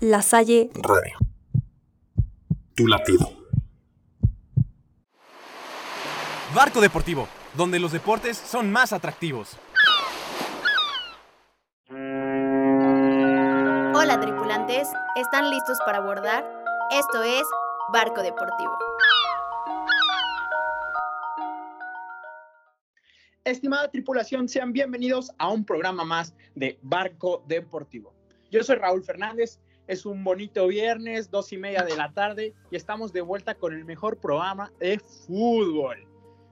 La Salle Radio. Tu latido. Barco Deportivo, donde los deportes son más atractivos. Hola tripulantes, ¿están listos para abordar? Esto es Barco Deportivo. Estimada tripulación, sean bienvenidos a un programa más de Barco Deportivo. Yo soy Raúl Fernández, es un bonito viernes, dos y media de la tarde, y estamos de vuelta con el mejor programa de fútbol.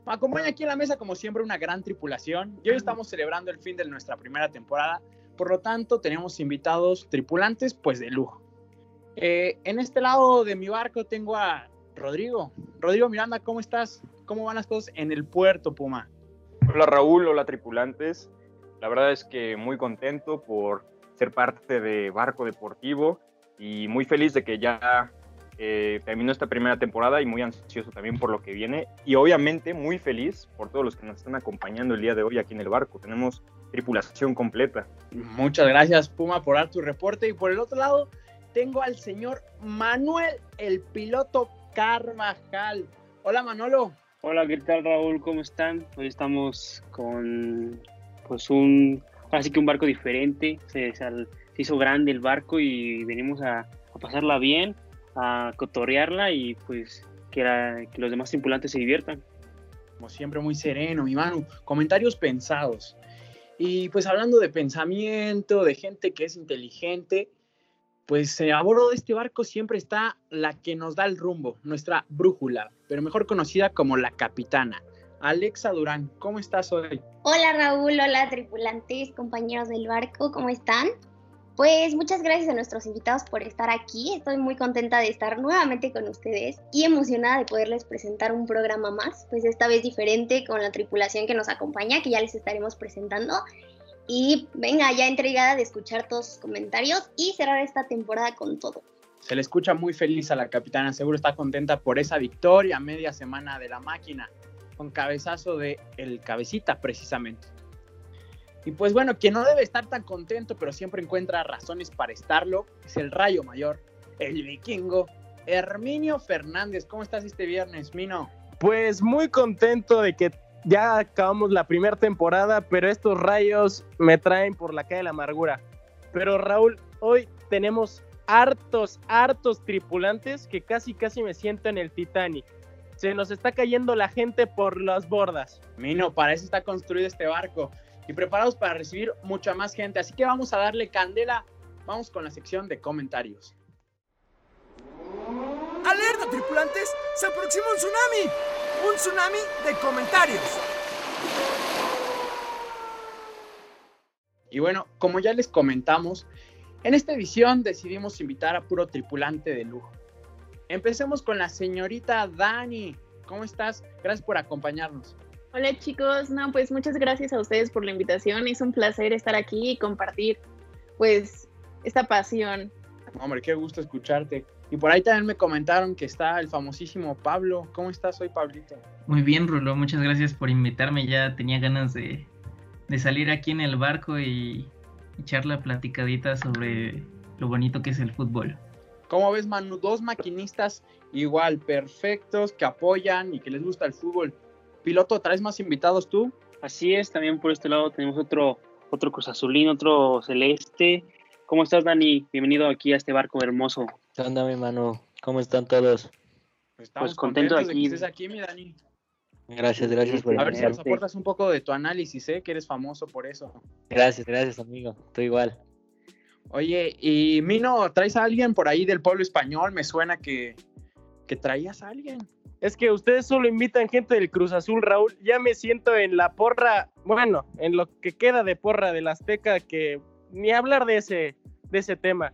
Me acompaña aquí en la mesa, como siempre, una gran tripulación, y hoy estamos celebrando el fin de nuestra primera temporada, por lo tanto, tenemos invitados tripulantes, pues de lujo. Eh, en este lado de mi barco tengo a Rodrigo. Rodrigo Miranda, ¿cómo estás? ¿Cómo van las cosas en el puerto, Puma? Hola Raúl, hola tripulantes. La verdad es que muy contento por ser parte de Barco Deportivo y muy feliz de que ya eh, terminó esta primera temporada y muy ansioso también por lo que viene y obviamente muy feliz por todos los que nos están acompañando el día de hoy aquí en el barco. Tenemos tripulación completa. Muchas gracias Puma por dar tu reporte y por el otro lado tengo al señor Manuel, el piloto Carvajal. Hola Manolo. Hola, ¿qué tal Raúl? ¿Cómo están? Hoy estamos con pues un, así que un barco diferente, se, se, hizo grande el barco y venimos a, a, pasarla bien, a cotorrearla y pues que, la, que los demás tripulantes se diviertan. Como siempre, muy sereno, mi mano. Comentarios pensados. Y pues hablando de pensamiento, de gente que es inteligente, pues eh, a bordo de este barco siempre está la que nos da el rumbo, nuestra brújula, pero mejor conocida como la capitana. Alexa Durán, ¿cómo estás hoy? Hola Raúl, hola tripulantes, compañeros del barco, ¿cómo están? Pues muchas gracias a nuestros invitados por estar aquí. Estoy muy contenta de estar nuevamente con ustedes y emocionada de poderles presentar un programa más, pues esta vez diferente con la tripulación que nos acompaña, que ya les estaremos presentando. Y venga, ya entregada de escuchar todos sus comentarios y cerrar esta temporada con todo. Se le escucha muy feliz a la capitana, seguro está contenta por esa victoria media semana de la máquina, con cabezazo de el cabecita precisamente. Y pues bueno, quien no debe estar tan contento, pero siempre encuentra razones para estarlo, es el Rayo Mayor, el vikingo, Herminio Fernández. ¿Cómo estás este viernes, Mino? Pues muy contento de que ya acabamos la primera temporada, pero estos rayos me traen por la calle de la amargura. Pero Raúl, hoy tenemos hartos, hartos tripulantes que casi, casi me siento en el Titanic. Se nos está cayendo la gente por las bordas. Mino, para eso está construido este barco y preparados para recibir mucha más gente. Así que vamos a darle candela. Vamos con la sección de comentarios. ¡Alerta, tripulantes! ¡Se aproxima un tsunami! un tsunami de comentarios. Y bueno, como ya les comentamos, en esta edición decidimos invitar a puro tripulante de lujo. Empecemos con la señorita Dani. ¿Cómo estás? Gracias por acompañarnos. Hola chicos, no, pues muchas gracias a ustedes por la invitación. Es un placer estar aquí y compartir pues esta pasión. Hombre, qué gusto escucharte. Y por ahí también me comentaron que está el famosísimo Pablo. ¿Cómo estás hoy, Pablito? Muy bien, Rulo. Muchas gracias por invitarme. Ya tenía ganas de, de salir aquí en el barco y echar la platicadita sobre lo bonito que es el fútbol. ¿Cómo ves, Manu? Dos maquinistas igual, perfectos, que apoyan y que les gusta el fútbol. Piloto, ¿traes más invitados tú? Así es, también por este lado tenemos otro, otro Cruz Azulín, otro Celeste. ¿Cómo estás, Dani? Bienvenido aquí a este barco hermoso. ¿Qué onda, mi mano? ¿Cómo están todos? Pues estamos pues contentos, de que estés aquí, mi Dani. Gracias, gracias por A ver si nos aportas un poco de tu análisis, ¿eh? Que eres famoso por eso. Gracias, gracias, amigo. Tú igual. Oye, y Mino, ¿traes a alguien por ahí del pueblo español? Me suena que, que traías a alguien. Es que ustedes solo invitan gente del Cruz Azul, Raúl. Ya me siento en la porra, bueno, en lo que queda de porra del Azteca, que ni hablar de ese, de ese tema.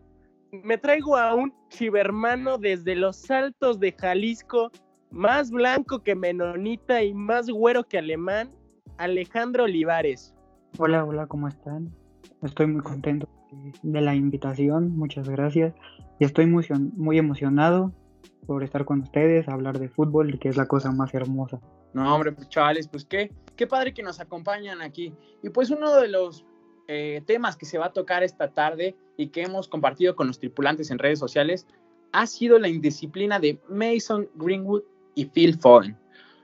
Me traigo a un chivermano desde los altos de Jalisco, más blanco que menonita y más güero que alemán, Alejandro Olivares. Hola, hola, ¿cómo están? Estoy muy contento de la invitación, muchas gracias. Y estoy muy, emocionado por estar con ustedes, hablar de fútbol, que es la cosa más hermosa. No, hombre, pues chavales, pues qué, qué padre que nos acompañan aquí. Y pues uno de los eh, temas que se va a tocar esta tarde y que hemos compartido con los tripulantes en redes sociales ha sido la indisciplina de Mason Greenwood y Phil Foden.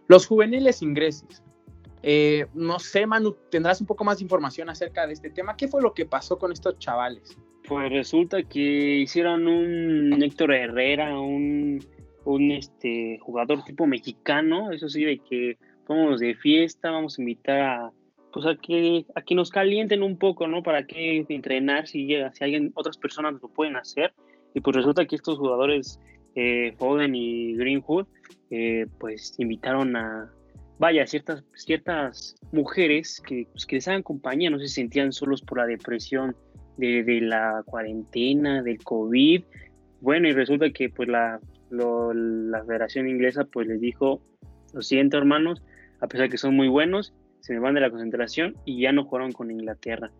Los juveniles ingleses. Eh, no sé, Manu, tendrás un poco más de información acerca de este tema. ¿Qué fue lo que pasó con estos chavales? Pues resulta que hicieron un Héctor Herrera, un, un este, jugador tipo mexicano, eso sí, de que vamos de fiesta, vamos a invitar a, pues a que, nos calienten un poco, ¿no? Para que entrenar si, si alguien, otras personas lo pueden hacer. Y pues resulta que estos jugadores, eh, Foden y Greenwood, eh, pues invitaron a, vaya, ciertas, ciertas mujeres que, pues, que les hagan compañía, no se sentían solos por la depresión de, de la cuarentena, del COVID. Bueno, y resulta que pues la, la Federación Inglesa pues les dijo, lo siento hermanos, a pesar que son muy buenos, se me van de la concentración y ya no jugaron con Inglaterra.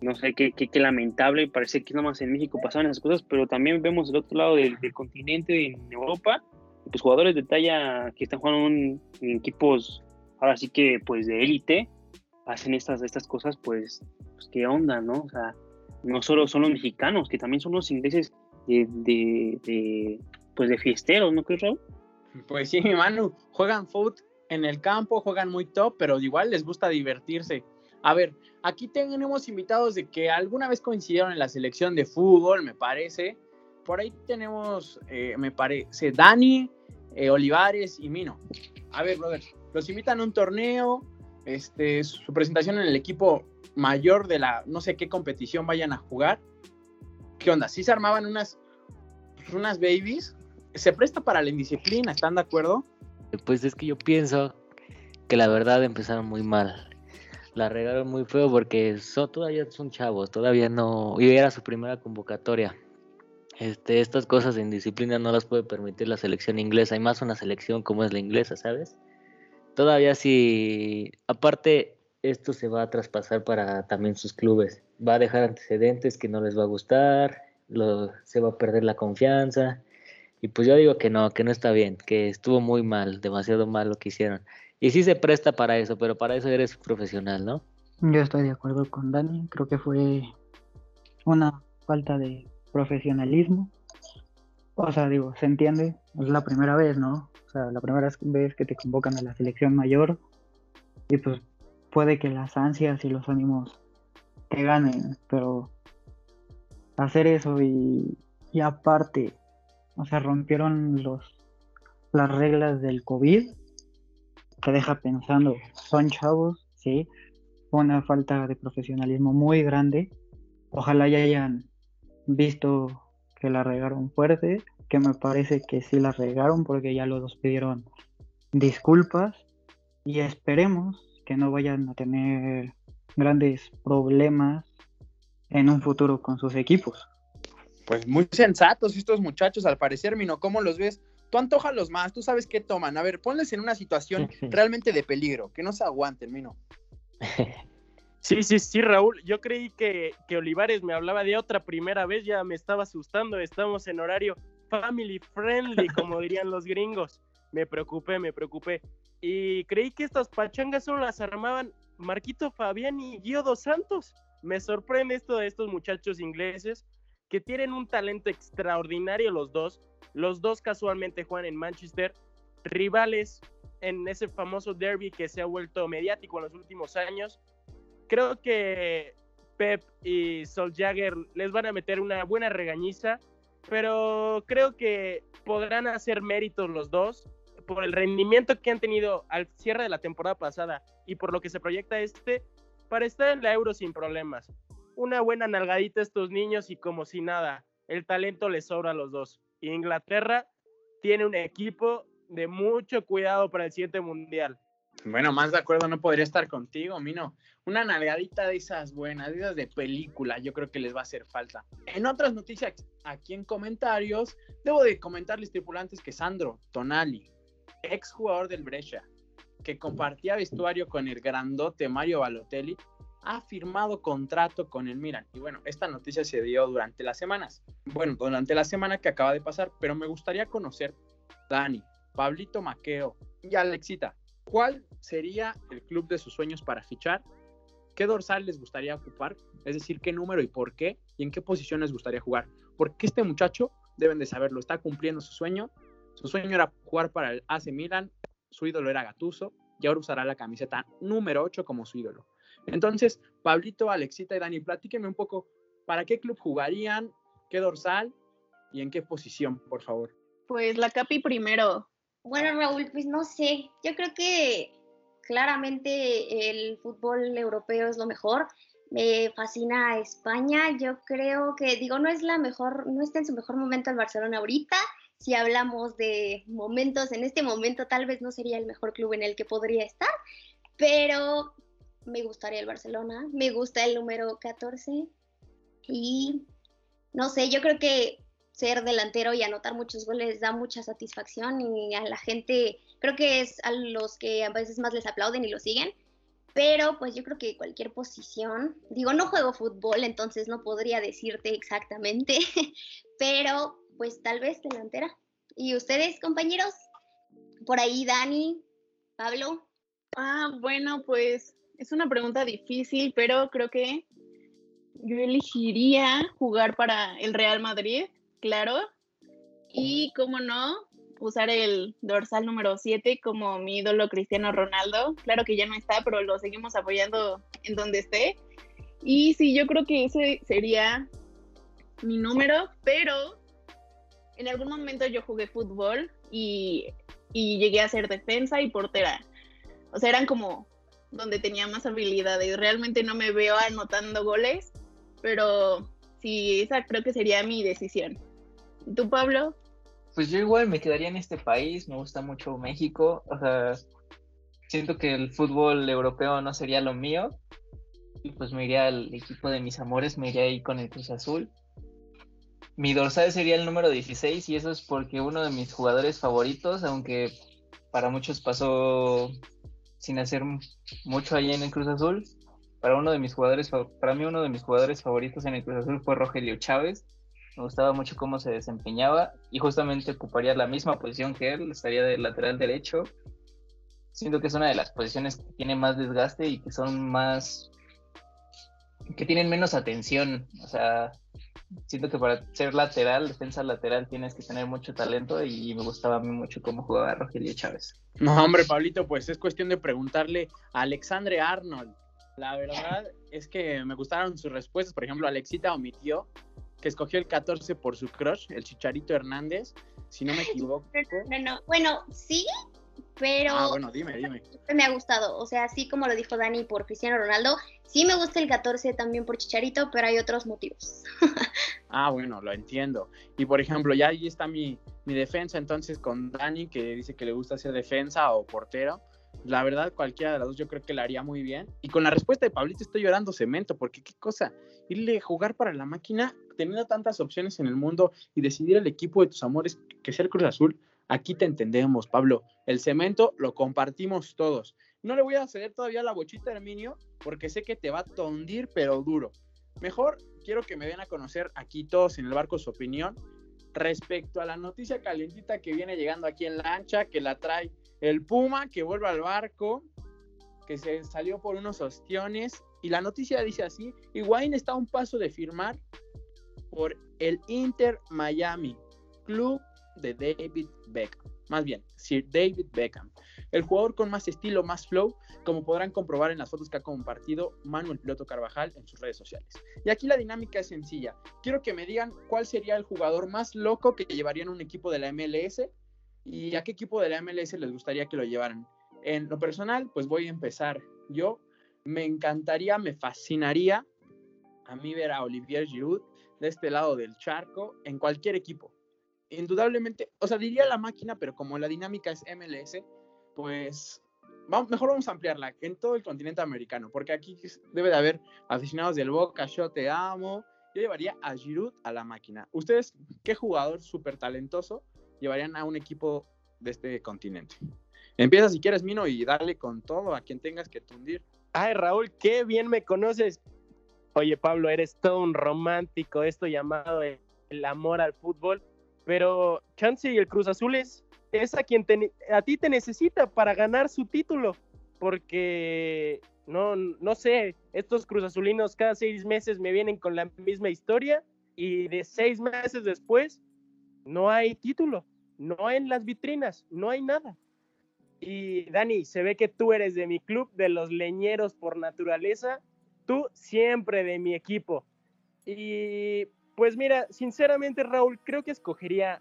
No sé qué, qué, qué lamentable, parece que nada más en México pasaban esas cosas, pero también vemos el otro lado del, del continente, en Europa, pues jugadores de talla que están jugando en, equipos, ahora sí que pues de élite, hacen estas, estas cosas, pues, pues, qué onda, ¿no? O sea, no solo son los mexicanos, que también son los ingleses de, de, pues de fiesteros, ¿no crees, Raúl? Pues sí, Manu, juegan foot en el campo, juegan muy top, pero igual les gusta divertirse. A ver, aquí tenemos invitados de que alguna vez coincidieron en la selección de fútbol, me parece. Por ahí tenemos, eh, me parece, Dani, eh, Olivares y Mino. A ver, brother, los invitan a un torneo, este, su presentación en el equipo mayor de la, no sé qué competición vayan a jugar. ¿Qué onda? ¿Sí se armaban unas, unas babies? ¿Se presta para la indisciplina? ¿Están de acuerdo? Pues es que yo pienso que la verdad empezaron muy mal. La regaron muy feo porque son, todavía son chavos, todavía no. Y era su primera convocatoria. Este, estas cosas en disciplina no las puede permitir la selección inglesa, hay más una selección como es la inglesa, ¿sabes? Todavía si, aparte, esto se va a traspasar para también sus clubes, va a dejar antecedentes que no les va a gustar, se va a perder la confianza, y pues yo digo que no, que no está bien, que estuvo muy mal, demasiado mal lo que hicieron. Y sí se presta para eso, pero para eso eres profesional, ¿no? Yo estoy de acuerdo con Dani, creo que fue una falta de profesionalismo. O sea, digo, se entiende, es la primera vez, ¿no? O sea, la primera vez que te convocan a la selección mayor y pues puede que las ansias y los ánimos te ganen, pero hacer eso y, y aparte, o sea, rompieron los las reglas del COVID, te deja pensando, son chavos, sí, una falta de profesionalismo muy grande. Ojalá ya hayan visto que la regaron fuerte, que me parece que sí la regaron porque ya los dos pidieron disculpas y esperemos que no vayan a tener grandes problemas en un futuro con sus equipos. Pues muy sensatos estos muchachos, al parecer, Mino, ¿cómo los ves? Tú los más, tú sabes qué toman. A ver, ponles en una situación realmente de peligro, que no se aguanten, Mino. Sí, sí, sí, Raúl. Yo creí que, que, Olivares me hablaba de otra primera vez, ya me estaba asustando. Estamos en horario family friendly, como dirían los gringos. Me preocupé, me preocupé. Y creí que estas pachangas solo las armaban Marquito Fabián y Gio dos Santos. Me sorprende esto de estos muchachos ingleses que tienen un talento extraordinario los dos. Los dos casualmente juegan en Manchester, rivales en ese famoso derby que se ha vuelto mediático en los últimos años creo que Pep y Sol Jagger les van a meter una buena regañiza, pero creo que podrán hacer méritos los dos por el rendimiento que han tenido al cierre de la temporada pasada y por lo que se proyecta este para estar en la Euro sin problemas. Una buena nalgadita a estos niños y como si nada, el talento les sobra a los dos. Inglaterra tiene un equipo de mucho cuidado para el siguiente mundial. Bueno, más de acuerdo no podría estar contigo, Mino. Una nalgadita de esas buenas, de esas de película, yo creo que les va a hacer falta. En otras noticias, aquí en comentarios, debo de comentarles, tripulantes, que Sandro Tonali, ex jugador del Brescia, que compartía vestuario con el grandote Mario Balotelli, ha firmado contrato con el Milan. Y bueno, esta noticia se dio durante las semanas. Bueno, durante la semana que acaba de pasar, pero me gustaría conocer Dani, Pablito Maqueo y Alexita. ¿Cuál sería el club de sus sueños para fichar ¿qué dorsal les gustaría ocupar? Es decir, qué número y por qué, y en qué posición les gustaría jugar. Porque este muchacho, deben de saberlo, está cumpliendo su sueño. Su sueño era jugar para el AC Milan, su ídolo era Gatuso, y ahora usará la camiseta número 8 como su ídolo. Entonces, Pablito, Alexita y Dani, platíquenme un poco, ¿para qué club jugarían? ¿Qué dorsal? ¿Y en qué posición, por favor? Pues la Capi primero. Bueno, Raúl, pues no sé. Yo creo que claramente el fútbol europeo es lo mejor. Me fascina España. Yo creo que, digo, no es la mejor, no está en su mejor momento el Barcelona ahorita. Si hablamos de momentos, en este momento tal vez no sería el mejor club en el que podría estar, pero me gustaría el Barcelona. Me gusta el número 14. Y no sé, yo creo que ser delantero y anotar muchos goles da mucha satisfacción y a la gente creo que es a los que a veces más les aplauden y lo siguen. Pero pues yo creo que cualquier posición, digo, no juego fútbol, entonces no podría decirte exactamente, pero pues tal vez delantera. ¿Y ustedes, compañeros? Por ahí, Dani, Pablo. Ah, bueno, pues es una pregunta difícil, pero creo que yo elegiría jugar para el Real Madrid, claro. Y como no, usar el dorsal número 7 como mi ídolo Cristiano Ronaldo. Claro que ya no está, pero lo seguimos apoyando en donde esté. Y sí, yo creo que ese sería mi número, pero en algún momento yo jugué fútbol y, y llegué a ser defensa y portera. O sea, eran como donde tenía más habilidades. Realmente no me veo anotando goles, pero sí, esa creo que sería mi decisión. ¿Tú, Pablo? Pues yo igual me quedaría en este país, me gusta mucho México, o sea, siento que el fútbol europeo no sería lo mío, y pues me iría al equipo de mis amores, me iría ahí con el Cruz Azul. Mi dorsal sería el número 16 y eso es porque uno de mis jugadores favoritos, aunque para muchos pasó sin hacer mucho ahí en el Cruz Azul, para uno de mis jugadores, para mí uno de mis jugadores favoritos en el Cruz Azul fue Rogelio Chávez. Me gustaba mucho cómo se desempeñaba y justamente ocuparía la misma posición que él, estaría de lateral derecho. Siento que es una de las posiciones que tiene más desgaste y que son más que tienen menos atención, o sea, siento que para ser lateral, defensa lateral, tienes que tener mucho talento y me gustaba a mí mucho cómo jugaba Rogelio Chávez. No, hombre, Pablito, pues es cuestión de preguntarle a Alexandre Arnold. La verdad es que me gustaron sus respuestas. Por ejemplo, Alexita omitió que escogió el 14 por su crush, el Chicharito Hernández, si no me equivoco. No, no. Bueno, sí, pero ah, bueno, dime, dime. me ha gustado, o sea, así como lo dijo Dani por Cristiano Ronaldo, sí me gusta el 14 también por Chicharito, pero hay otros motivos. ah, bueno, lo entiendo. Y por ejemplo, ya ahí está mi, mi defensa entonces con Dani, que dice que le gusta ser defensa o portero. La verdad, cualquiera de las dos yo creo que la haría muy bien. Y con la respuesta de Pablito estoy llorando cemento, porque qué cosa, irle a jugar para la máquina, teniendo tantas opciones en el mundo y decidir el equipo de tus amores que sea el Cruz Azul, aquí te entendemos, Pablo. El cemento lo compartimos todos. No le voy a ceder todavía la bochita a Herminio, porque sé que te va a tondir, pero duro. Mejor quiero que me den a conocer aquí todos en el barco su opinión respecto a la noticia calientita que viene llegando aquí en la ancha, que la trae el Puma, que vuelve al barco, que se salió por unos ostiones. Y la noticia dice así, Higuaín está a un paso de firmar por el Inter Miami, club de David Beckham. Más bien, Sir David Beckham. El jugador con más estilo, más flow, como podrán comprobar en las fotos que ha compartido Manuel Piloto Carvajal en sus redes sociales. Y aquí la dinámica es sencilla. Quiero que me digan cuál sería el jugador más loco que llevarían un equipo de la MLS y a qué equipo de la MLS les gustaría que lo llevaran. En lo personal, pues voy a empezar. Yo me encantaría, me fascinaría a mí ver a Olivier Giroud de este lado del charco en cualquier equipo. Indudablemente, o sea, diría la máquina, pero como la dinámica es MLS, pues mejor vamos a ampliarla en todo el continente americano, porque aquí debe de haber aficionados del Boca, yo te amo. Yo llevaría a Giroud a la máquina. ¿Ustedes qué jugador súper talentoso llevarían a un equipo de este continente? Empieza si quieres, Mino, y darle con todo a quien tengas que tundir. Ay, Raúl, qué bien me conoces. Oye, Pablo, eres todo un romántico, esto llamado el amor al fútbol. Pero Chance y el Cruz Azul es, es a quien a ti te necesita para ganar su título. Porque No, no sé, estos cruzazulinos cada seis meses me vienen con la misma historia y de seis meses después no hay título, no hay en las vitrinas, no hay nada. Y Dani, se ve que tú eres de mi club, de los leñeros por naturaleza, tú siempre de mi equipo. Y pues mira, sinceramente Raúl, creo que escogería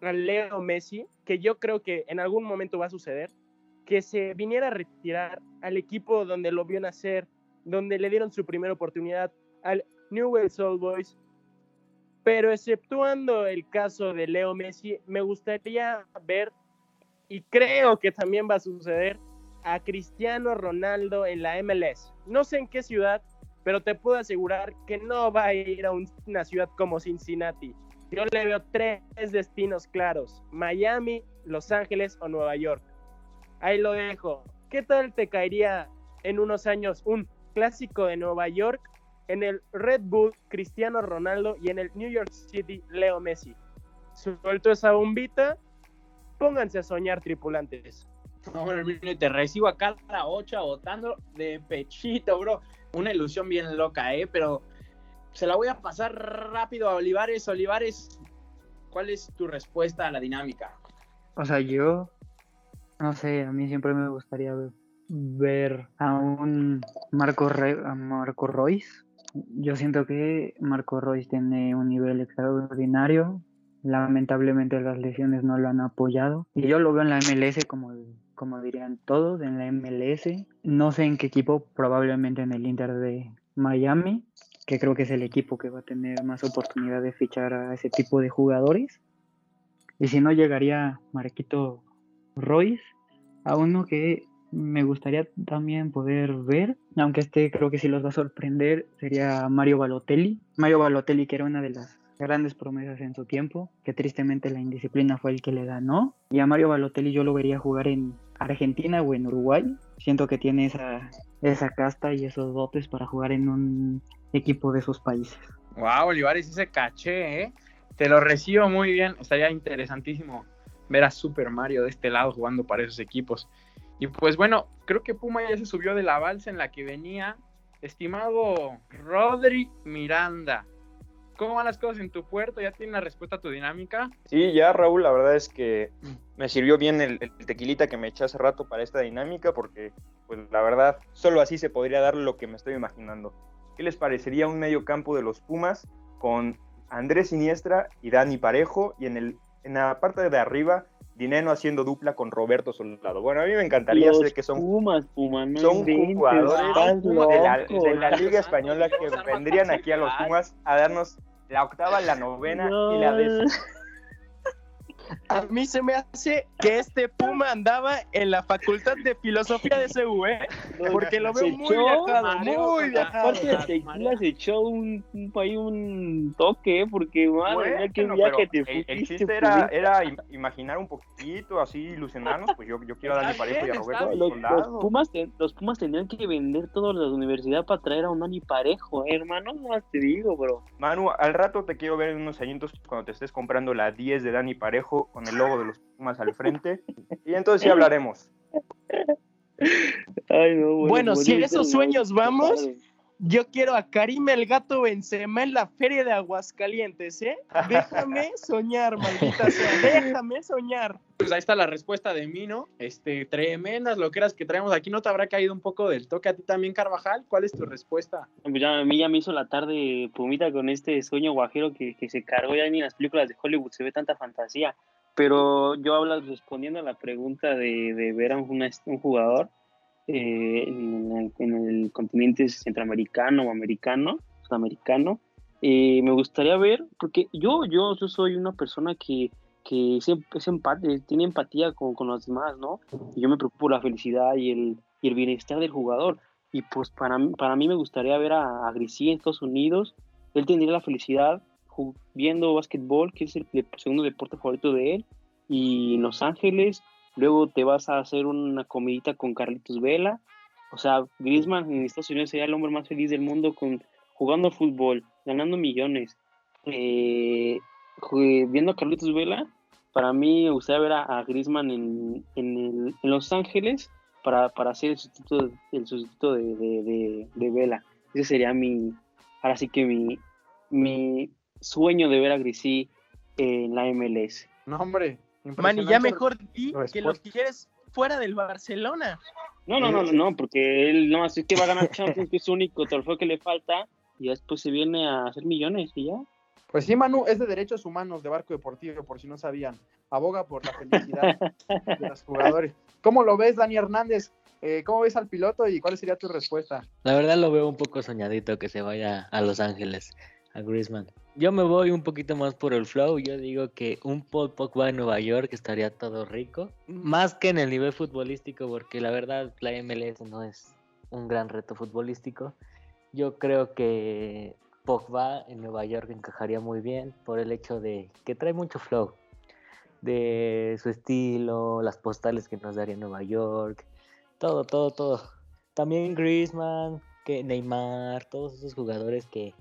a Leo Messi, que yo creo que en algún momento va a suceder, que se viniera a retirar al equipo donde lo vio nacer, donde le dieron su primera oportunidad, al Newell's Old Boys. Pero exceptuando el caso de Leo Messi, me gustaría ver, y creo que también va a suceder, a Cristiano Ronaldo en la MLS. No sé en qué ciudad, pero te puedo asegurar que no va a ir a una ciudad como Cincinnati. Yo le veo tres destinos claros, Miami, Los Ángeles o Nueva York. Ahí lo dejo. ¿Qué tal te caería en unos años un clásico de Nueva York en el Red Bull Cristiano Ronaldo y en el New York City Leo Messi? Suelto esa bombita, pónganse a soñar tripulantes. No, bueno, te recibo acá a la 8 votando de pechito, bro. Una ilusión bien loca, ¿eh? Pero se la voy a pasar rápido a Olivares. Olivares, ¿cuál es tu respuesta a la dinámica? O sea, yo, no sé, a mí siempre me gustaría ver, a un Marco, a Marco Royce. Yo siento que Marco Royce tiene un nivel extraordinario. Lamentablemente las lesiones no lo han apoyado. Y yo lo veo en la MLS como, como dirían todos, en la MLS. No sé en qué equipo, probablemente en el Inter de Miami que creo que es el equipo que va a tener más oportunidad de fichar a ese tipo de jugadores. Y si no, llegaría Marquito Royce, a uno que me gustaría también poder ver, aunque este creo que sí los va a sorprender, sería Mario Balotelli. Mario Balotelli, que era una de las grandes promesas en su tiempo, que tristemente la indisciplina fue el que le ganó. Y a Mario Balotelli yo lo vería jugar en Argentina o en Uruguay. Siento que tiene esa, esa casta y esos dotes para jugar en un equipo de esos países. Wow, Olivares, ese caché, ¿eh? Te lo recibo muy bien. Estaría interesantísimo ver a Super Mario de este lado jugando para esos equipos. Y pues bueno, creo que Puma ya se subió de la balsa en la que venía. Estimado Rodri Miranda, ¿cómo van las cosas en tu puerto? ¿Ya tienes la respuesta a tu dinámica? Sí, ya Raúl, la verdad es que me sirvió bien el, el, tequilita que me eché hace rato para esta dinámica porque, pues la verdad, solo así se podría dar lo que me estoy imaginando. ¿Qué les parecería un medio campo de los Pumas con Andrés Siniestra y Dani Parejo y en, el, en la parte de arriba Dineno haciendo dupla con Roberto Soldado. Bueno, a mí me encantaría los que son, Pumas, Pumas, no son inventes, jugadores de la, loco. de la Liga Española que vendrían aquí a los Pumas a darnos la octava, la novena y la décima. A mí se me hace que este Puma andaba en la facultad de filosofía de CU, ¿eh? Porque lo veo Se muy echó, viajado, muy viajado. Aparte de tequila se echó un, un, un toque, ¿eh? porque madre mía, qué Bueno, viaje te el, el chiste era, era im- imaginar un poquito, así ilusionarnos, pues yo, yo quiero a Dani Parejo y a Roberto Los, los. Pumas los Pumas tendrían que vender toda la universidad para traer a un Dani Parejo, ¿eh, hermano. No te digo, bro. Manu, al rato te quiero ver en unos añitos cuando te estés comprando la 10 de Dani Parejo con el logo de los Pumas al frente. Y entonces sí hablaremos. Ay, no, bueno, Bueno, si a esos sueños vamos, yo quiero a Karim el Gato Benzema en la feria de Aguascalientes, ¿eh? Déjame soñar, maldita sea, déjame soñar. Pues ahí está la respuesta de mí, ¿no? Este, tremendas loqueras que traemos aquí. ¿No te habrá caído un poco del toque a ti también, Carvajal? ¿Cuál es tu respuesta? Pues ya, a mí ya me hizo la tarde Pumita con este sueño guajero que, que se cargó ya ni en las películas de Hollywood se ve tanta fantasía. Pero yo hablo respondiendo a la pregunta de, de ver a un, un jugador eh, en, el, en, el, continente centroamericano o americano, sudamericano, eh, me gustaría ver, porque yo, yo, yo soy una persona que, que es, es empate, tiene empatía con, con los demás, ¿no? Y yo me preocupo por la felicidad y el, y el bienestar del jugador. Y pues para para mí me gustaría ver a, a Grisi en Estados Unidos. Él tendría la felicidad viendo básquetbol, que es el, el, segundo deporte favorito de él, y en Los Ángeles. Luego te vas a hacer una comidita con Carlitos Vela. O sea, Griezmann en Estados Unidos sería el hombre más feliz del mundo con, jugando fútbol, ganando millones. Eh, viendo a Carlitos Vela, para mí me gustaría ver a, Griezmann en, en Los Ángeles para, para ser el sustituto, el sustituto de, de, de, Vela. Ese sería mi, ahora sí que mi, mi sueño de ver a Grisí en la MLS. No, hombre. Manny, ya mejor di que lo quieres fuera del Barcelona. No, no, no, no, no, porque él no, así que va a ganar Champions, que es su único trofeo que le falta, y después se viene a hacer millones y ya. Pues sí, Manu, es de derechos humanos de Barco Deportivo, por si no sabían. Aboga por la felicidad de los jugadores. ¿Cómo lo ves, Dani Hernández? Eh, ¿Cómo ves al piloto y cuál sería tu respuesta? La verdad lo veo un poco soñadito que se vaya a Los Ángeles, a Griezmann. Yo me voy un poquito más por el flow. Yo digo que un Paul Pogba en Nueva York estaría todo rico. Más que en el nivel futbolístico, porque la verdad la MLS no es un gran reto futbolístico. Yo creo que Pogba en Nueva York encajaría muy bien por el hecho de que trae mucho flow. De su estilo, las postales que nos daría Nueva York, todo, todo, todo. También Griezmann, que Neymar, todos esos jugadores que,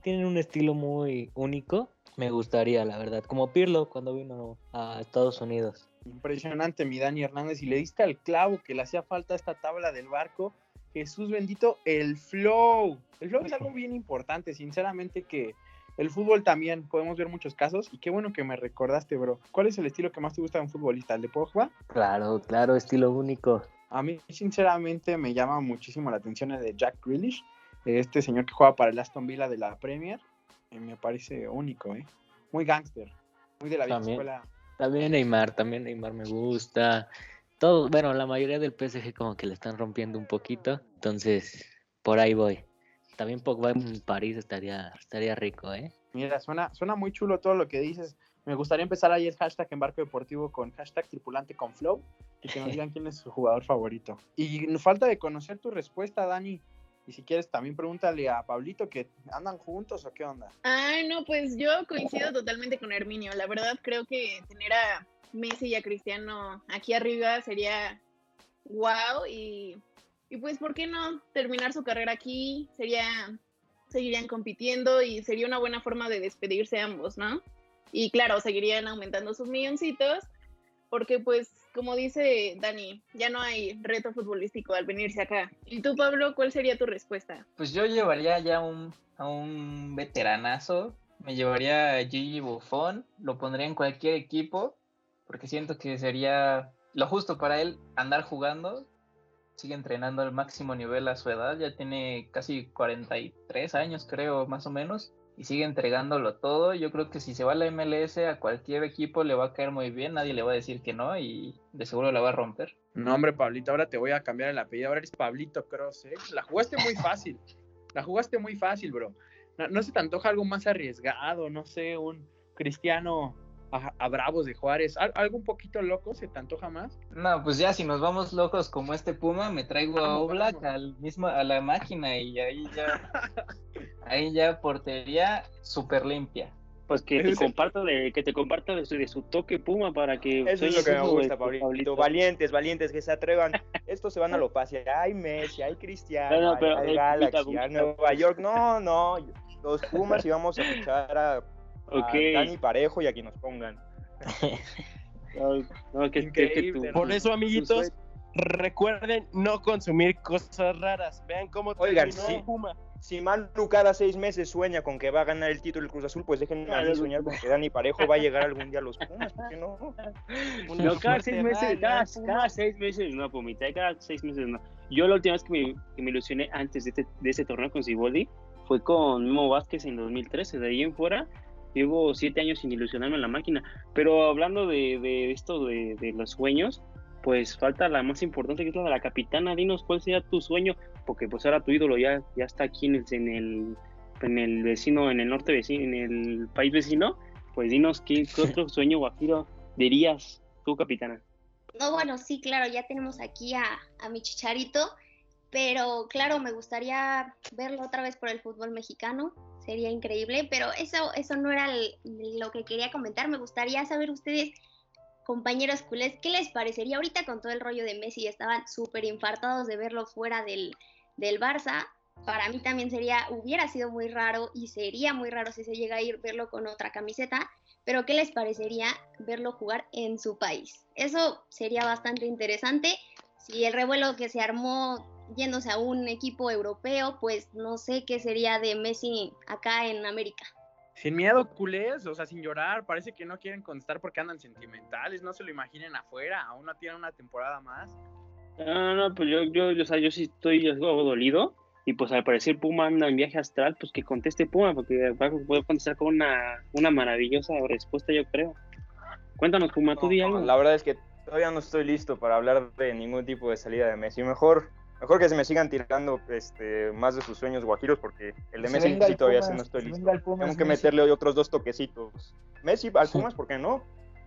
tienen un estilo muy único. Me gustaría, la verdad. Como Pirlo cuando vino a Estados Unidos. Impresionante, mi Dani Hernández. Y le diste al clavo que le hacía falta esta tabla del barco. Jesús bendito, el flow. El flow es algo bien importante, sinceramente, que el fútbol también podemos ver muchos casos. Y qué bueno que me recordaste, bro. ¿Cuál es el estilo que más te gusta de un futbolista? ¿El de Pogba? Claro, claro, estilo único. A mí, sinceramente, me llama muchísimo la atención el de Jack Grealish, este señor que juega para el Aston Villa de la Premier. Y me parece único, ¿eh? Muy gángster, muy de la vieja escuela. También Neymar, también Neymar me gusta. Todo, bueno, la mayoría del PSG como que le están rompiendo un poquito. Entonces, por ahí voy. También Pogba en París estaría, estaría rico, ¿eh? Mira, suena, suena muy chulo todo lo que dices. Me gustaría empezar ahí el hashtag en Barco Deportivo con hashtag tripulante con flow y que nos digan quién es su jugador favorito. Y nos falta de conocer tu respuesta, Dani. Y si quieres, también pregúntale a Pablito que andan juntos o qué onda. Ay, no, pues yo coincido totalmente con Herminio. La verdad, creo que tener a Messi y a Cristiano aquí arriba sería wow. Y, y pues, ¿por qué no terminar su carrera aquí? Sería, seguirían compitiendo y sería una buena forma de despedirse ambos, ¿no? Y claro, seguirían aumentando sus milloncitos, porque pues, como dice Dani, ya no hay reto futbolístico al venirse acá. ¿Y tú, Pablo, cuál sería tu respuesta? Pues yo llevaría ya un, a un veteranazo, me llevaría a Gigi Buffon, lo pondría en cualquier equipo, porque siento que sería lo justo para él andar jugando, sigue entrenando al máximo nivel a su edad, ya tiene casi 43 años creo, más o menos y sigue entregándolo todo. Yo creo que si se va a la MLS a cualquier equipo le va a caer muy bien, nadie le va a decir que no y de seguro la va a romper. No, hombre, Pablito, ahora te voy a cambiar el apellido, ahora eres Pablito Cross, ¿eh? La jugaste muy fácil, la jugaste muy fácil, bro. No, no se te antoja algo más arriesgado, no sé, un Cristiano a, Bravos de Juárez? ¿Algo un poquito loco? ¿Se te antoja más? No, pues ya si nos vamos locos como este Puma, me traigo a Oblak al mismo, a la máquina y ahí ya, ahí ya portería súper limpia. Pues que te comparta de, que te comparta de su, toque Puma para que eso es lo que me gusta, Pablito. Valientes, valientes, que se atrevan. Estos se van a lo fácil. Hay Messi, hay Cristiano, hay, Galaxy, hay Nueva York. No, no, los Pumas íbamos a fichar a Okay. Dani Parejo y a quien nos pongan. Por eso, amiguitos, recuerden no consumir cosas raras. Vean cómo Oigan, si, si Manu cada seis meses sueña con que va a ganar el título del Cruz Azul, pues déjenme a mí soñar con que Dani Parejo va a llegar algún día a los Pumas, ¿por qué no? no cada seis meses, cada, seis meses no, Pumita, cada seis meses no. Yo la última vez que me, que me ilusioné antes de este, de este torneo con Ciboldi fue con Mimo Vázquez en 2013, de ahí en fuera Llevo siete años sin ilusionarme en la máquina. Pero hablando de, esto de, los sueños, pues falta la más importante que es la de la capitana. Dinos cuál sería tu sueño, porque pues ahora tu ídolo ya, ya está aquí en el, en el, vecino, en el norte vecino, en el país vecino. Pues dinos qué, otro sueño guajiro dirías tú, capitana. No, bueno, sí, claro, ya tenemos aquí a, a mi chicharito, pero claro, me gustaría verlo otra vez por el fútbol mexicano sería increíble, pero eso, eso no era lo que quería comentar. Me gustaría saber ustedes, compañeros culés, ¿qué les parecería ahorita con todo el rollo de Messi? Estaban súper infartados de verlo fuera del, del Barça. Para mí también sería, hubiera sido muy raro y sería muy raro si se llega a ir verlo con otra camiseta, pero ¿qué les parecería verlo jugar en su país? Eso sería bastante interesante si el revuelo que se armó yéndose a un equipo europeo, pues no sé qué sería de Messi acá en América. Sin miedo, culés, o sea, sin llorar, parece que no quieren contestar porque andan sentimentales, no se lo imaginen afuera, aún no tienen una temporada más. No, no, pues yo, yo, o sea, yo sí estoy yo dolido, y pues al parecer Puma anda en viaje astral, pues que conteste Puma, porque va a poder contestar con una, una maravillosa respuesta, yo creo. Cuéntanos, Puma, tú di algo. La verdad es que todavía no estoy listo para hablar de ningún tipo de salida de Messi. Mejor, mejor que se me sigan tirando este, más de sus sueños guajiros, porque el de Se Messi sí todavía Pumas, sí no estoy listo. Pumas, Tengo que Messi. meterle hoy otros dos toquecitos. Messi al Pumas, ¿por qué no?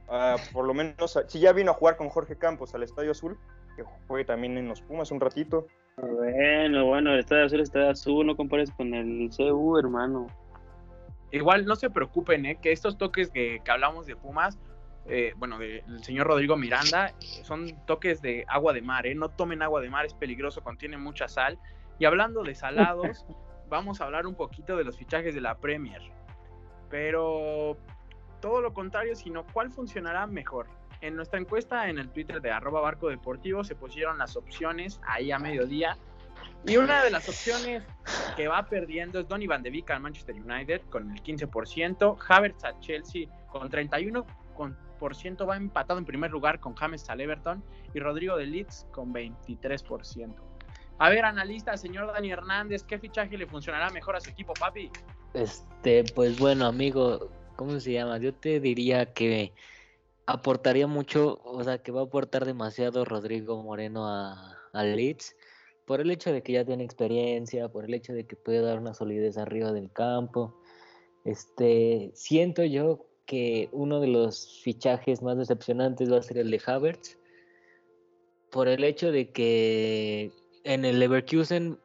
Ah, por lo menos, si ya vino a jugar con Jorge Campos al Estadio Azul, que juegue también en los Pumas un ratito. Bueno, bueno, el Estadio Azul, el Estadio Azul, no compares con el CU, hermano. Igual no se preocupen, ¿eh? que estos toques que, que hablamos de Pumas, eh, bueno, del señor Rodrigo Miranda, son toques de agua de mar, ¿eh? no tomen agua de mar, es peligroso, contiene mucha sal. Y hablando de salados, vamos a hablar un poquito de los fichajes de la Premier. Pero todo lo contrario, sino cuál funcionará mejor. En nuestra encuesta en el Twitter de arroba barco deportivo se pusieron las opciones ahí a mediodía. Y una de las opciones que va perdiendo es Donny Van de Beek al Manchester United con el 15%, Havertz a Chelsea con 31% por ciento va empatado en primer lugar con James al Everton y Rodrigo de Leeds con 23%. A ver, analista, señor Dani Hernández, ¿qué fichaje le funcionará mejor a su equipo, papi? Este, pues bueno, amigo, ¿cómo se llama? Yo te diría que aportaría mucho, o sea, que va a aportar demasiado Rodrigo Moreno a, al Leeds, por el hecho de que ya tiene experiencia, por el hecho de que puede dar una solidez arriba del campo. Este, siento yo que uno de los fichajes más decepcionantes va a ser el de Havertz, por el hecho de que en el Leverkusen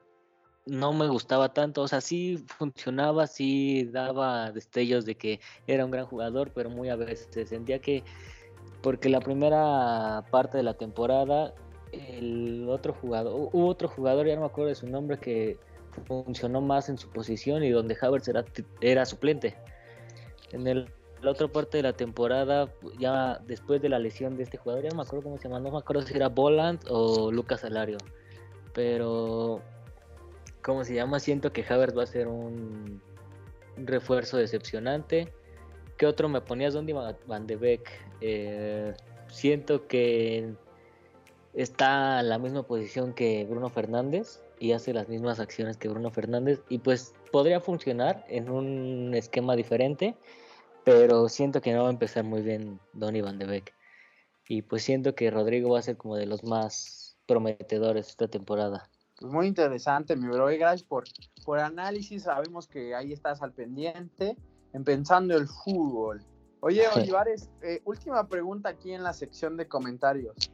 no me gustaba tanto, o sea, sí funcionaba, sí daba destellos de que era un gran jugador, pero muy a veces sentía que, porque la primera parte de la temporada, el otro jugador, hubo otro jugador, ya no me acuerdo de su nombre, que funcionó más en su posición y donde Havertz era, era suplente. En el, la otra parte de la temporada, ya después de la lesión de este jugador, ya no me acuerdo cómo se llama, no me acuerdo si era Boland o Lucas Alario, pero ¿cómo se llama? Siento que Havertz va a ser un, refuerzo decepcionante. ¿Qué otro me ponías? Donde Van de Beek. Eh, siento que está en la misma posición que Bruno Fernández y hace las mismas acciones que Bruno Fernández y pues podría funcionar en un esquema diferente, pero siento que no va a empezar muy bien Donny Van de Beek. Y pues siento que Rodrigo va a ser como de los más prometedores esta temporada. Pues muy interesante, mi bro. Y gracias por, por análisis. Sabemos que ahí estás al pendiente en pensando el fútbol. Oye, Olivares, eh, última pregunta aquí en la sección de comentarios.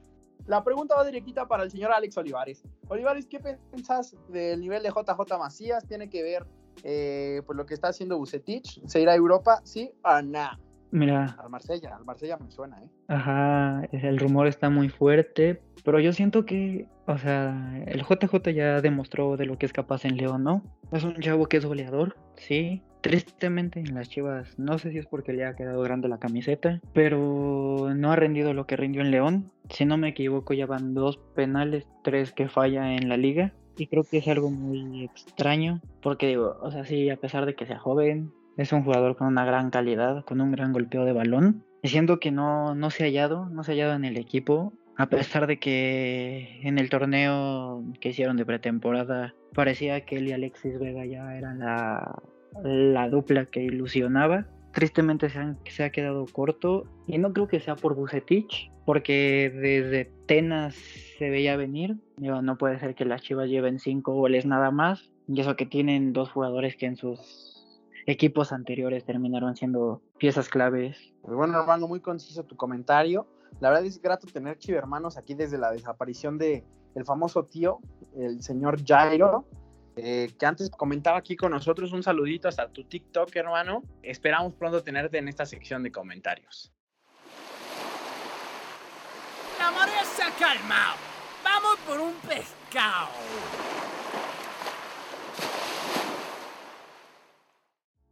La pregunta va directita para el señor Alex Olivares. Olivares, ¿qué pensás del nivel de JJ Macías? ¿Tiene que ver eh, pues lo que está haciendo Bucetich? ¿Se irá a Europa? ¿Sí o no? Mira, Al Marsella, al Marsella me suena, ¿eh? Ajá, el rumor está muy fuerte, pero yo siento que, o sea, el JJ ya demostró de lo que es capaz en León, ¿no? Es un chavo que es goleador, sí. Tristemente en las Chivas, no sé si es porque le ha quedado grande la camiseta, pero no ha rendido lo que rindió en León. Si no me equivoco, ya van dos penales, tres que falla en la liga. Y creo que es algo muy extraño, porque digo, o sea, sí, a pesar de que sea joven, es un jugador con una gran calidad, con un gran golpeo de balón. Siento que no, no se ha hallado, no se ha hallado en el equipo, a pesar de que en el torneo que hicieron de pretemporada parecía que él y Alexis Vega ya eran la, la dupla que ilusionaba. Tristemente se, han- se ha quedado corto y no creo que sea por Bucetich, porque desde Tenas se veía venir. Digo, no puede ser que las Chivas lleven cinco goles nada más, y eso que tienen dos jugadores que en sus equipos anteriores terminaron siendo piezas claves. Pues bueno, hermano, muy conciso tu comentario. La verdad es grato tener chivermanos aquí desde la desaparición de el famoso tío, el señor Jairo, eh, que antes comentaba aquí con nosotros. Un saludito hasta tu TikTok, hermano. Esperamos pronto tenerte en esta sección de comentarios. La marea se ha calmado. Vamos por un pescado.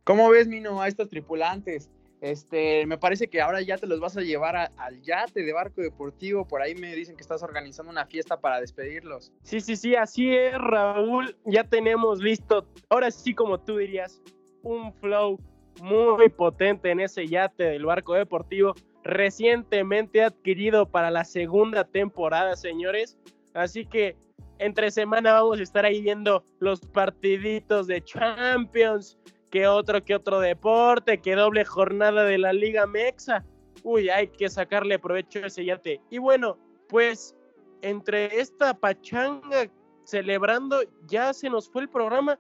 ¿Cómo ves, Mino, a estos tripulantes? Este, me parece que ahora ya te los vas a llevar a- al yate de barco deportivo. Por ahí me dicen que estás organizando una fiesta para despedirlos. Sí, sí, sí, así es, Raúl. Ya tenemos listo, ahora sí, como tú dirías, un flow muy potente en ese yate del barco deportivo, recientemente adquirido para la segunda temporada, señores. Así que entre semana vamos a estar ahí viendo los partiditos de Champions, que otro que otro deporte, que doble jornada de la Liga Mexa. Uy, hay que sacarle provecho a ese yate. Y bueno, pues entre esta pachanga celebrando, ya se nos fue el programa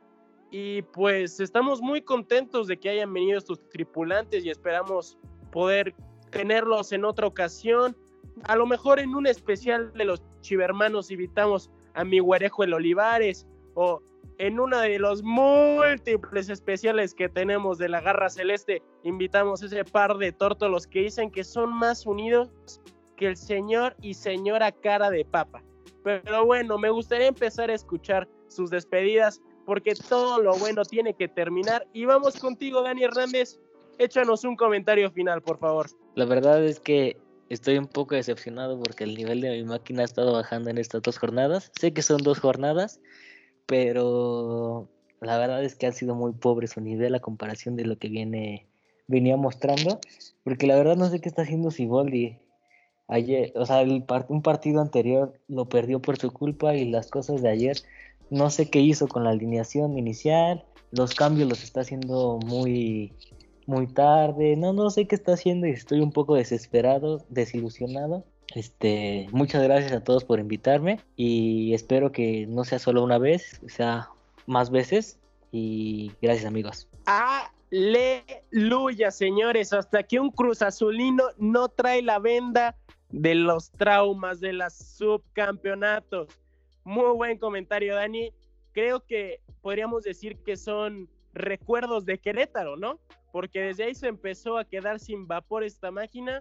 y pues estamos muy contentos de que hayan venido estos tripulantes y esperamos poder tenerlos en otra ocasión. A lo mejor en un especial de los chivermanos invitamos a mi güerejo el Olivares o en uno de los múltiples especiales que tenemos de la Garra Celeste invitamos ese par de tórtolos que dicen que son más unidos que el señor y señora cara de papa. Pero bueno, me gustaría empezar a escuchar sus despedidas porque todo lo bueno tiene que terminar. Y vamos contigo, Dani Hernández. Échanos un comentario final, por favor. La verdad es que estoy un poco decepcionado porque el nivel de mi máquina ha estado bajando en estas dos jornadas. Sé que son dos jornadas, pero la verdad es que ha sido muy pobre su nivel a comparación de lo que viene venía mostrando, porque la verdad no sé qué está haciendo Siboldi. Ayer, o sea, el part- un partido anterior lo perdió por su culpa y las cosas de ayer no sé qué hizo con la alineación inicial, los cambios los está haciendo muy muy tarde, no no sé qué está haciendo y estoy un poco desesperado, desilusionado. Este, muchas gracias a todos por invitarme y espero que no sea solo una vez, sea más veces y gracias amigos. Aleluya, señores. Hasta que un Cruz Azulino no trae la venda de los traumas de los subcampeonatos. Muy buen comentario, Dani. Creo que podríamos decir que son recuerdos de Querétaro, ¿no? Porque desde ahí se empezó a quedar sin vapor esta máquina.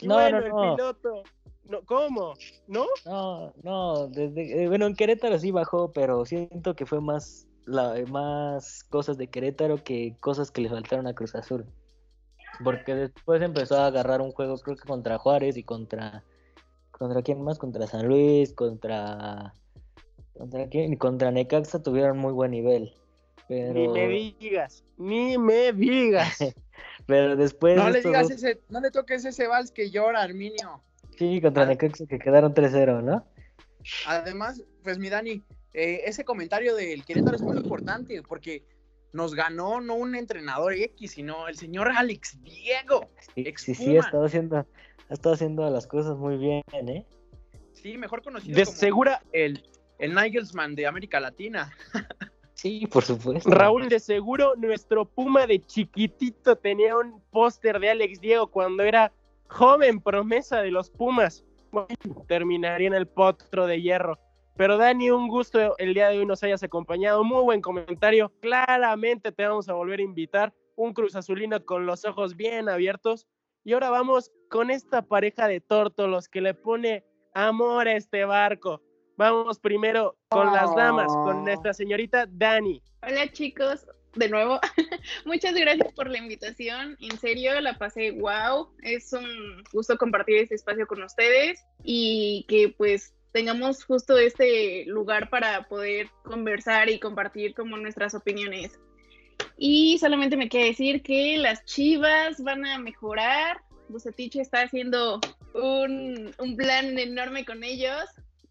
Y No, bueno, no, el no. piloto. No, ¿Cómo? ¿No? No, no, desde, eh, bueno, en Querétaro sí bajó, pero siento que fue más, la, más cosas de Querétaro que cosas que le faltaron a Cruz Azul. Porque después empezó a agarrar un juego, creo que contra Juárez y contra, ¿contra quién más? Contra San Luis, contra, ¿contra quién? Contra Necaxa tuvieron muy buen nivel. Pero, Ni me digas, ni me digas. pero después No le digas dos- ese, no le toques ese vals que llora, Arminio. sí, contra Necaxa que quedaron 3-0, ¿no? Además, pues mi Dani, eh, ese comentario del Querétaro es muy importante porque nos ganó no un entrenador X, sino el señor Alex Diego. Sí, sí, sí, ha estado haciendo, ha estado haciendo las cosas muy bien, ¿eh? Sí, mejor conocido De como segura- el, el Nigelsman de América Latina. Sí, por supuesto. Raúl, de seguro nuestro Puma de chiquitito tenía un póster de Alex Diego cuando era joven promesa de los Pumas. Bueno, terminaría en el potro de hierro. Pero Dani, un gusto el día de hoy nos hayas acompañado. Muy buen comentario. Claramente te vamos a volver a invitar. Un Cruz Azulino con los ojos bien abiertos. Y ahora vamos con esta pareja de tórtolos que le pone amor a este barco. Vamos primero con las damas, con nuestra señorita Dani. Hola chicos, de nuevo. Muchas gracias por la invitación. En serio, la pasé wow. Es un gusto compartir este espacio con ustedes y que pues tengamos justo este lugar para poder conversar y compartir como nuestras opiniones. Y solamente me queda decir que las chivas van a mejorar. Bucetich está haciendo un, un plan enorme con ellos.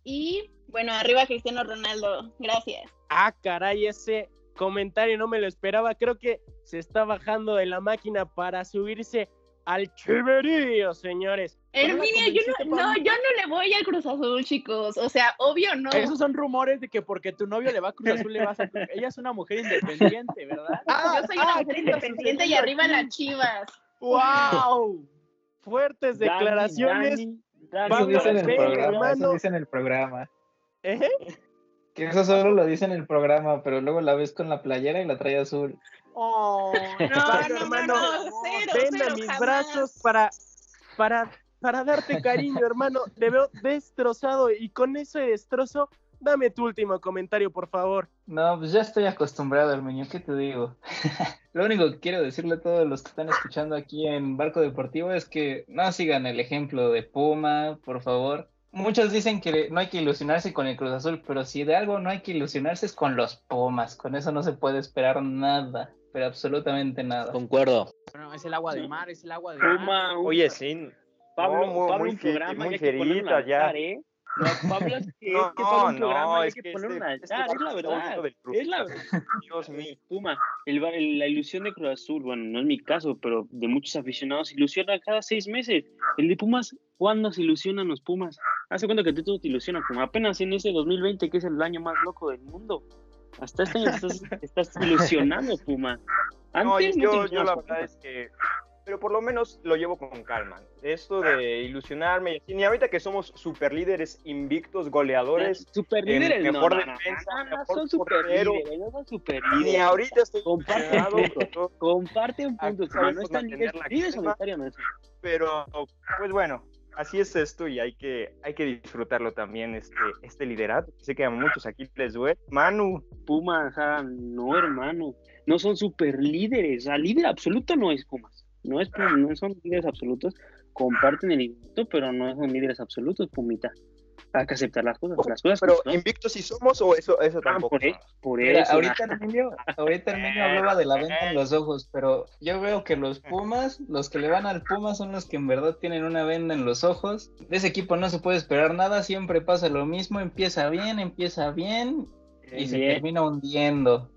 Y bueno, arriba Cristiano Ronaldo. Gracias. Ah, caray, ese comentario no me lo esperaba. Creo que se está bajando de la máquina para subirse al chiverío, señores. Herminia, yo no, no, yo no le voy al Cruz Azul, chicos. O sea, obvio no. Esos son rumores de que porque tu novio le va a Cruz Azul le vas a... Ella es una mujer independiente, ¿verdad? yo soy una mujer independiente y arriba las chivas. ¡Wow! Fuertes Dani, declaraciones. Dani, Dani, eso a el programa, eso dice en el programa. ¿Eh? Que eso solo lo dice en el programa, pero luego la ves con la playera y la trae azul. Oh, No, hermano, no, no, cero, ven a mis jamás. brazos para, para, para darte cariño, hermano. Te veo destrozado y con ese destrozo dame tu último comentario, por favor. No, pues ya estoy acostumbrado, Armenio, ¿qué te digo? Lo único que quiero decirle a todos los que están escuchando aquí en Barco Deportivo es que no sigan el ejemplo de Puma, por favor. Muchos dicen que no hay que ilusionarse con el Cruz Azul, pero si de algo no hay que ilusionarse es con los Pumas. Con eso no se puede esperar nada, pero absolutamente nada. Concuerdo. Bueno, es el agua de mar, es el agua de Puma, mar. Oye, sí. Pablo, No, Pablo, muy un programa muy ya hay que poner un fierita ya. altar, ¿eh? No, Pablo, es que, No, es que Pablo, un no, programa hay es que, que poner este- un este es la verdad. Es la Azul. Dios mío. Puma, el, ba- el- la ilusión de Cruz Azul, bueno, no es mi caso, pero de muchos aficionados, ilusiona cada seis meses. El de Pumas, ¿cuándo se ilusionan los Pumas? Hace cuenta que todo te ilusiona, como apenas en ese 2020, que es el año más loco del mundo. Hasta este año estás, ilusionando, Puma. No, Antes yo, no la verdad es que, pero por lo menos lo llevo con calma. Esto de ilusionarme y ahorita que somos super líderes, invictos, goleadores, Superlíderes, eh, no, mejor no, defensa, no, no, mejor son portero, superlíderes, no son ni superlíderes. ahorita estoy Comparte un ilusionado, punto, comparte un punto, Aquí Puma, no están líderes, líderes solitarios pero pues bueno, así es esto y hay que, hay que disfrutarlo también, este, este liderato. Sé que a muchos aquí les duele. Manu, Pumas, ah, no, hermano. No son super líderes. O sea, líder absoluto no es Pumas. No, es, no son líderes absolutos. Comparten el invicto, pero no son líderes absolutos, Pumita. Hay que aceptar las cosas. Las cosas pero invictos sí somos o eso, eso Ah, tampoco. por, e- por Mira, eso. ahorita nah. Armenio, ahorita Armenio hablaba de la venda en los ojos, pero yo veo que los Pumas, los que le van al Pumas son los que en verdad tienen una venda en los ojos. De ese equipo no se puede esperar nada, siempre pasa lo mismo, empieza bien, empieza bien y se termina hundiendo.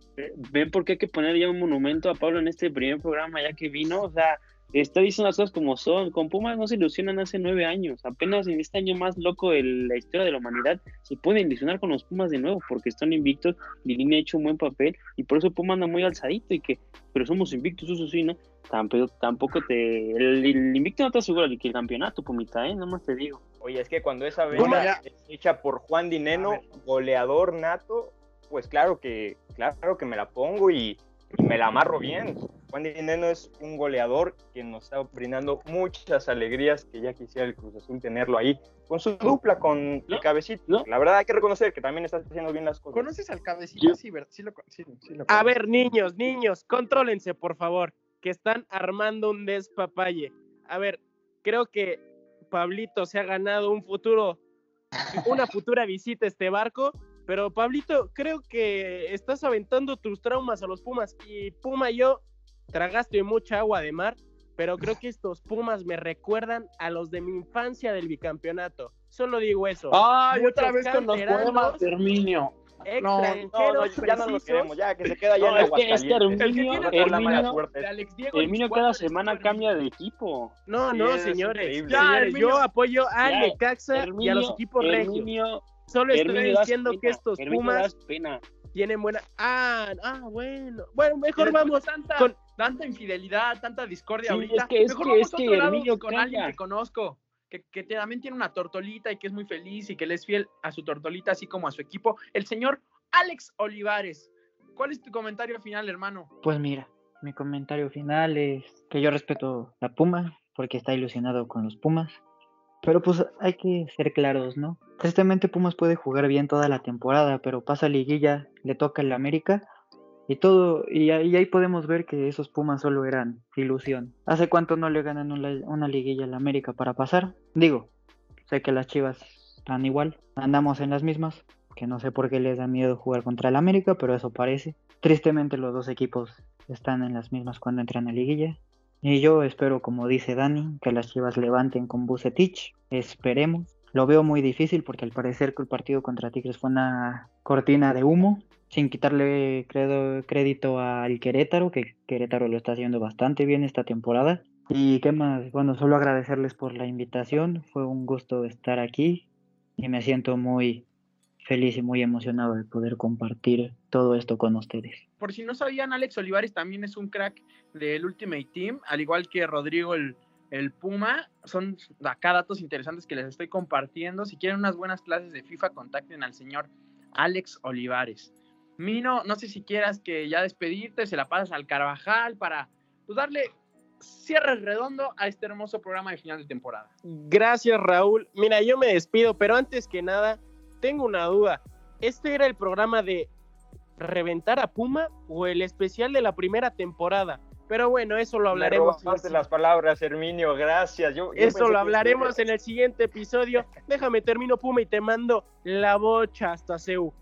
Ven por qué hay que poner ya un monumento a Pablo en este primer programa, ya que vino. O sea, está diciendo las cosas como son. Con Pumas no se ilusionan hace nueve años. Apenas en este año más loco de la historia de la humanidad se pueden ilusionar con los Pumas de nuevo porque están invictos. Lilini ha hecho un buen papel y por eso Pumas anda muy alzadito. y que Pero somos invictos, eso sí, ¿no? Tampoco, tampoco te. El, el invicto no te asegura que el campeonato, Pumita, ¿eh? Nada más te digo. Oye, es que cuando esa ya- es hecha por Juan Dineno, goleador nato, pues claro que, claro que me la pongo y, y me la amarro bien. Juan Dineno es un goleador que nos está brindando muchas alegrías que ya quisiera el Cruz Azul tenerlo ahí, con su dupla, con el cabecito. La verdad hay que reconocer que también está haciendo bien las cosas. ¿Conoces al cabecito? Sí, ver- sí lo, sí, sí lo A ver, niños, niños, contrólense, por favor, que están armando un despapalle. A ver, creo que Pablito se ha ganado un futuro, una futura visita a este barco, pero Pablito, creo que estás aventando tus traumas a los Pumas y Puma y yo tragaste mucha agua de mar, pero creo que estos Pumas me recuerdan a los de mi infancia del bicampeonato. Solo digo eso. Ay, Muchos otra vez con los de Herminio. No, No, no, ya no lo queremos, ya que se queda ya No, en es que- es que Aguascalientes. Herminio- que mala Herminio- Herminio cada semana cambia de equipo. No, Sí, no, es señores. Ya, Señores, yo apoyo a Necaxa y a los Herminio- equipos regios. Solo estoy diciendo que pena, estos Herminio, Pumas pena. tienen buena. Ah, ah, bueno. Bueno, mejor vamos tanta, con. tanta infidelidad, tanta discordia Sí, ahorita. es que- es Mejor que- vamos es que otro lado Herminio con alguien calla. que conozco, que, que también tiene una tortolita y que es muy feliz y que le es fiel a su tortolita, así como a su equipo, el señor Alex Olivares. ¿Cuál es tu comentario final, hermano? Pues mira, mi comentario final es que yo respeto a Puma porque está ilusionado con los Pumas. Pero pues hay que ser claros, ¿no? Tristemente Pumas puede jugar bien toda la temporada, pero pasa liguilla, le toca el América y todo, y ahí, podemos ver que esos Pumas solo eran ilusión. ¿Hace cuánto no le ganan una, una liguilla al América para pasar? Digo, sé que las Chivas están igual, andamos en las mismas, que no sé por qué les da miedo jugar contra el América, pero eso parece. Tristemente los dos equipos están en las mismas cuando entran a liguilla. Y yo espero, como dice Dani, que las Chivas levanten con Bucetich. Esperemos. Lo veo muy difícil porque al parecer que el partido contra Tigres fue una cortina de humo, sin quitarle credo- crédito al Querétaro, que Querétaro lo está haciendo bastante bien esta temporada. Y qué más, bueno, solo agradecerles por la invitación. Fue un gusto estar aquí y me siento muy feliz y muy emocionado de poder compartir todo esto con ustedes. Por si no sabían, Alex Olivares también es un crack del Ultimate Team, al igual que Rodrigo el, el Puma. Son acá datos interesantes que les estoy compartiendo. Si quieren unas buenas clases de FIFA, contacten al señor Alex Olivares. Mino, no sé si quieras que ya despedirte, se la pasas al Carvajal para pues, darle cierre redondo a este hermoso programa de final de temporada. Gracias, Raúl. Mira, yo me despido, pero antes que nada, tengo una duda. ¿este era el programa de reventar a Puma o el especial de la primera temporada? Pero bueno, eso lo hablaremos. Me las palabras, Herminio, gracias. Yo, eso lo hablaremos en el siguiente episodio. Déjame termino Puma y te mando la bocha hasta CEU.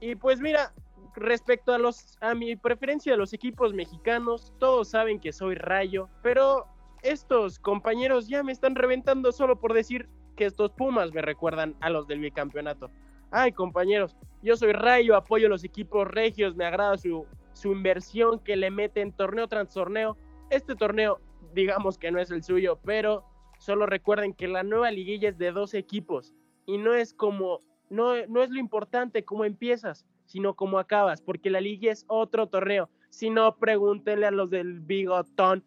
Y pues mira, respecto a los a mi preferencia de los equipos mexicanos, todos saben que soy Rayo, pero estos compañeros ya me están reventando solo por decir estos Pumas me recuerdan a los del bicampeonato. Ay, compañeros, yo soy Rayo, apoyo los equipos regios, me agrada su su inversión que le mete en torneo tras torneo. Este torneo, digamos que no es el suyo, pero solo recuerden que la nueva liguilla es de dos equipos y no es como, no, no es lo importante cómo empiezas, sino cómo acabas, porque la liguilla es otro torneo. Si no, pregúntenle a los del bigotón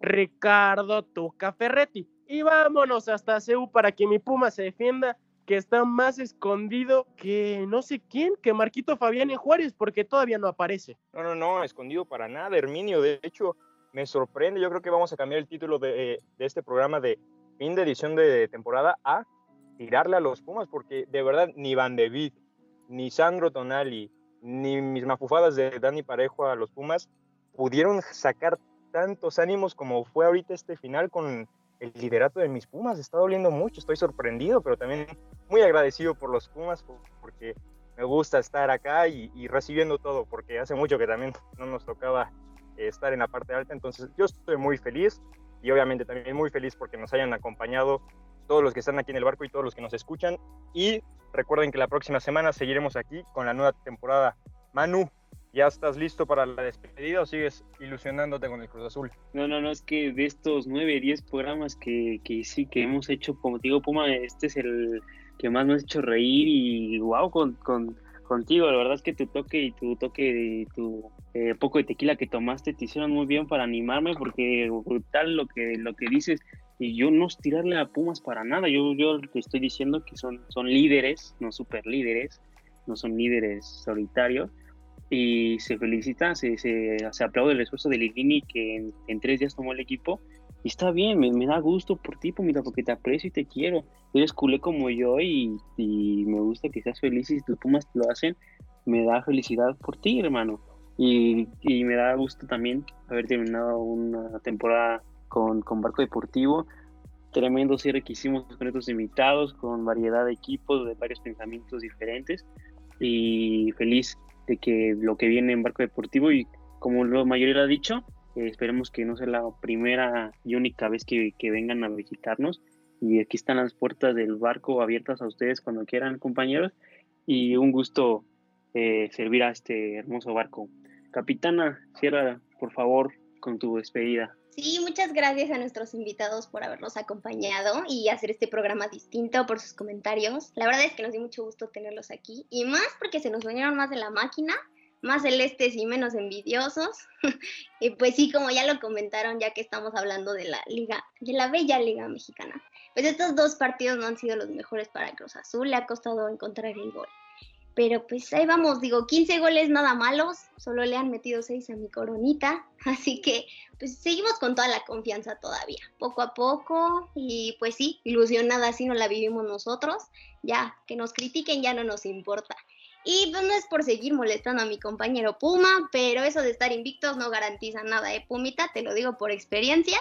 Ricardo Tuca Ferretti. Y vámonos hasta CEU para que mi Puma se defienda que está más escondido que no sé quién, que Marquito Fabián en Juárez, porque todavía no aparece. No, no, no, escondido para nada, Herminio. De hecho, me sorprende. Yo creo que vamos a cambiar el título de, de este programa de fin de edición de temporada a tirarle a los Pumas, porque de verdad ni Van de Vic, ni Sandro Tonali, ni mis mafufadas de Dani Parejo a los Pumas pudieron sacar tantos ánimos como fue ahorita este final con el liderato de mis Pumas. Está doliendo mucho, estoy sorprendido, pero también muy agradecido por los Pumas porque me gusta estar acá y, recibiendo todo, porque hace mucho que también no nos tocaba estar en la parte alta. Entonces yo estoy muy feliz y obviamente también muy feliz porque nos hayan acompañado todos los que están aquí en el barco y todos los que nos escuchan. Y recuerden que la próxima semana seguiremos aquí con la nueva temporada. Manu, ¿Ya estás listo para la despedida o sigues ilusionándote con el Cruz Azul? No, no, no, es que de estos 9, 10 programas que, que sí, que hemos hecho, como digo, Puma, este es el que más me ha hecho reír y wow, con, con, contigo, la verdad es que tu toque y tu toque y tu eh, poco de tequila que tomaste te hicieron muy bien para animarme porque brutal lo que, lo que dices y yo no tirarle a Pumas para nada, yo, yo te estoy diciendo que son, son líderes, no super líderes, no son líderes solitarios y se felicita, se, se, se aplaude el esfuerzo de Ligini que en, tres días tomó el equipo. Y está bien, me, da gusto por ti, Pumita, porque te aprecio y te quiero. Eres culé como yo y, y, me gusta que seas feliz y si tus Pumas lo hacen, me da felicidad por ti, hermano. Y, y, me da gusto también haber terminado una temporada con, con Barco Deportivo. Tremendo cierre que hicimos con estos invitados, con variedad de equipos, de varios pensamientos diferentes. Y feliz de que lo que viene en barco deportivo y como la mayoría lo ha dicho, eh, esperemos que no sea la primera y única vez que, vengan a visitarnos. Y aquí están las puertas del barco abiertas a ustedes cuando quieran, compañeros. Y un gusto eh, servir a este hermoso barco. Capitana, cierra por favor con tu despedida. Sí, muchas gracias a nuestros invitados por habernos acompañado y hacer este programa distinto por sus comentarios. La verdad es que nos dio mucho gusto tenerlos aquí y más porque se nos vinieron más de la máquina, más celestes y menos envidiosos. y pues sí, como ya lo comentaron, ya que estamos hablando de la liga, de la bella liga mexicana. Pues estos dos partidos no han sido los mejores para Cruz Azul, le ha costado encontrar el gol. Pero pues ahí vamos, digo, 15 goles nada malos, solo le han metido 6 a mi coronita, así que pues seguimos con toda la confianza todavía, poco a poco y pues sí, ilusionada así no la vivimos nosotros, ya, que nos critiquen ya no nos importa. Y pues no es por seguir molestando a mi compañero Puma, pero eso de estar invictos no garantiza nada, ¿eh, Pumita? Te lo digo por experiencia,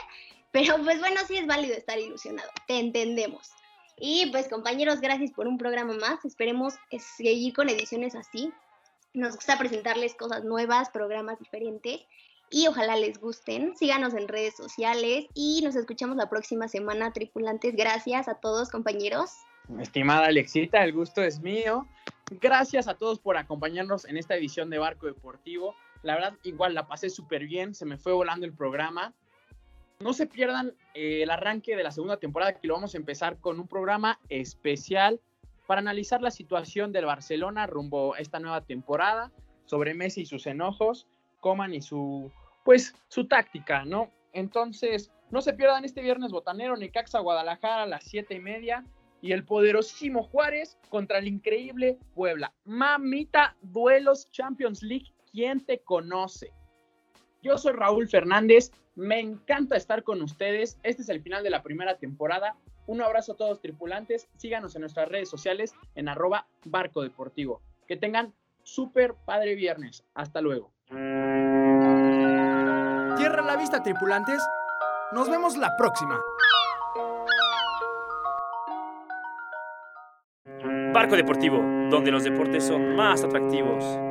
pero pues bueno, sí es válido estar ilusionado, te entendemos. Y pues compañeros, gracias por un programa más. Esperemos seguir con ediciones así. Nos gusta presentarles cosas nuevas, programas diferentes y ojalá les gusten. Síganos en redes sociales y nos escuchamos la próxima semana, tripulantes. Gracias a todos, compañeros. Estimada Alexita, el gusto es mío. Gracias a todos por acompañarnos en esta edición de Barco Deportivo. La verdad, igual la pasé súper bien, se me fue volando el programa. No se pierdan eh, el arranque de la segunda temporada, que lo vamos a empezar con un programa especial para analizar la situación del Barcelona rumbo a esta nueva temporada, sobre Messi y sus enojos, Coman y su, pues, su táctica, ¿no? Entonces, no se pierdan este viernes botanero, Necaxa Guadalajara a las siete y media y el poderosísimo Juárez contra el increíble Puebla. Mamita, duelos Champions League, ¿quién te conoce? Yo soy Raúl Fernández, me encanta estar con ustedes. Este es el final de la primera temporada. Un abrazo a todos tripulantes. Síganos en nuestras redes sociales en arroba barco deportivo. Que tengan súper padre viernes. Hasta luego. Cierra la vista, tripulantes. Nos vemos la próxima. Barco Deportivo, donde los deportes son más atractivos.